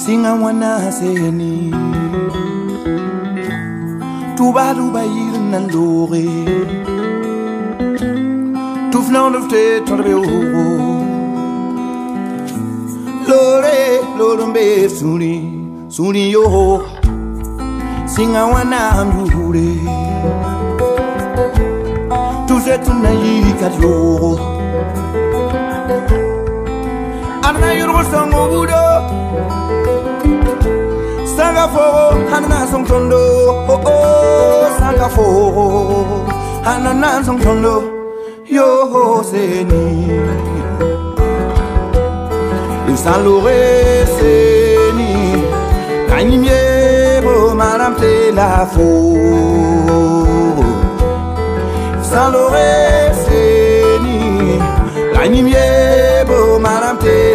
singa mwana seni tuba tuba yir na lore tu flan de te tombe o lore lore mbe suri suri yo. Singa wana ndure tu se tu na yi ka yo ana yurgo sango budo Sanga foro, hanana tondo Oh oh, sanga foro Hanana tondo Yo seni. Isalore seni. Kani miebo madame te la fo Isalore seni. Kani miebo madame te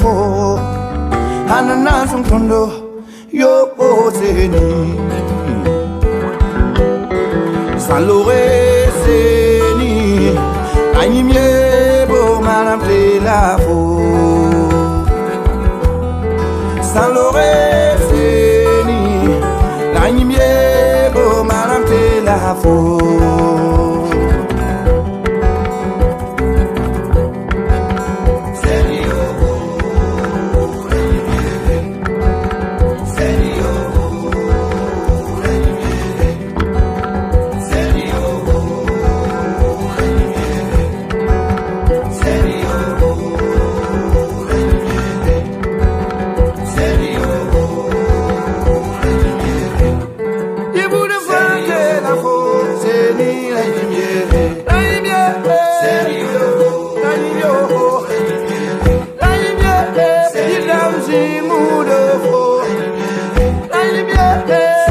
foro hanana song tondo Yo Salore seni Ani miebo manam la fo Salore seni Ani miebo manam la fo yeah.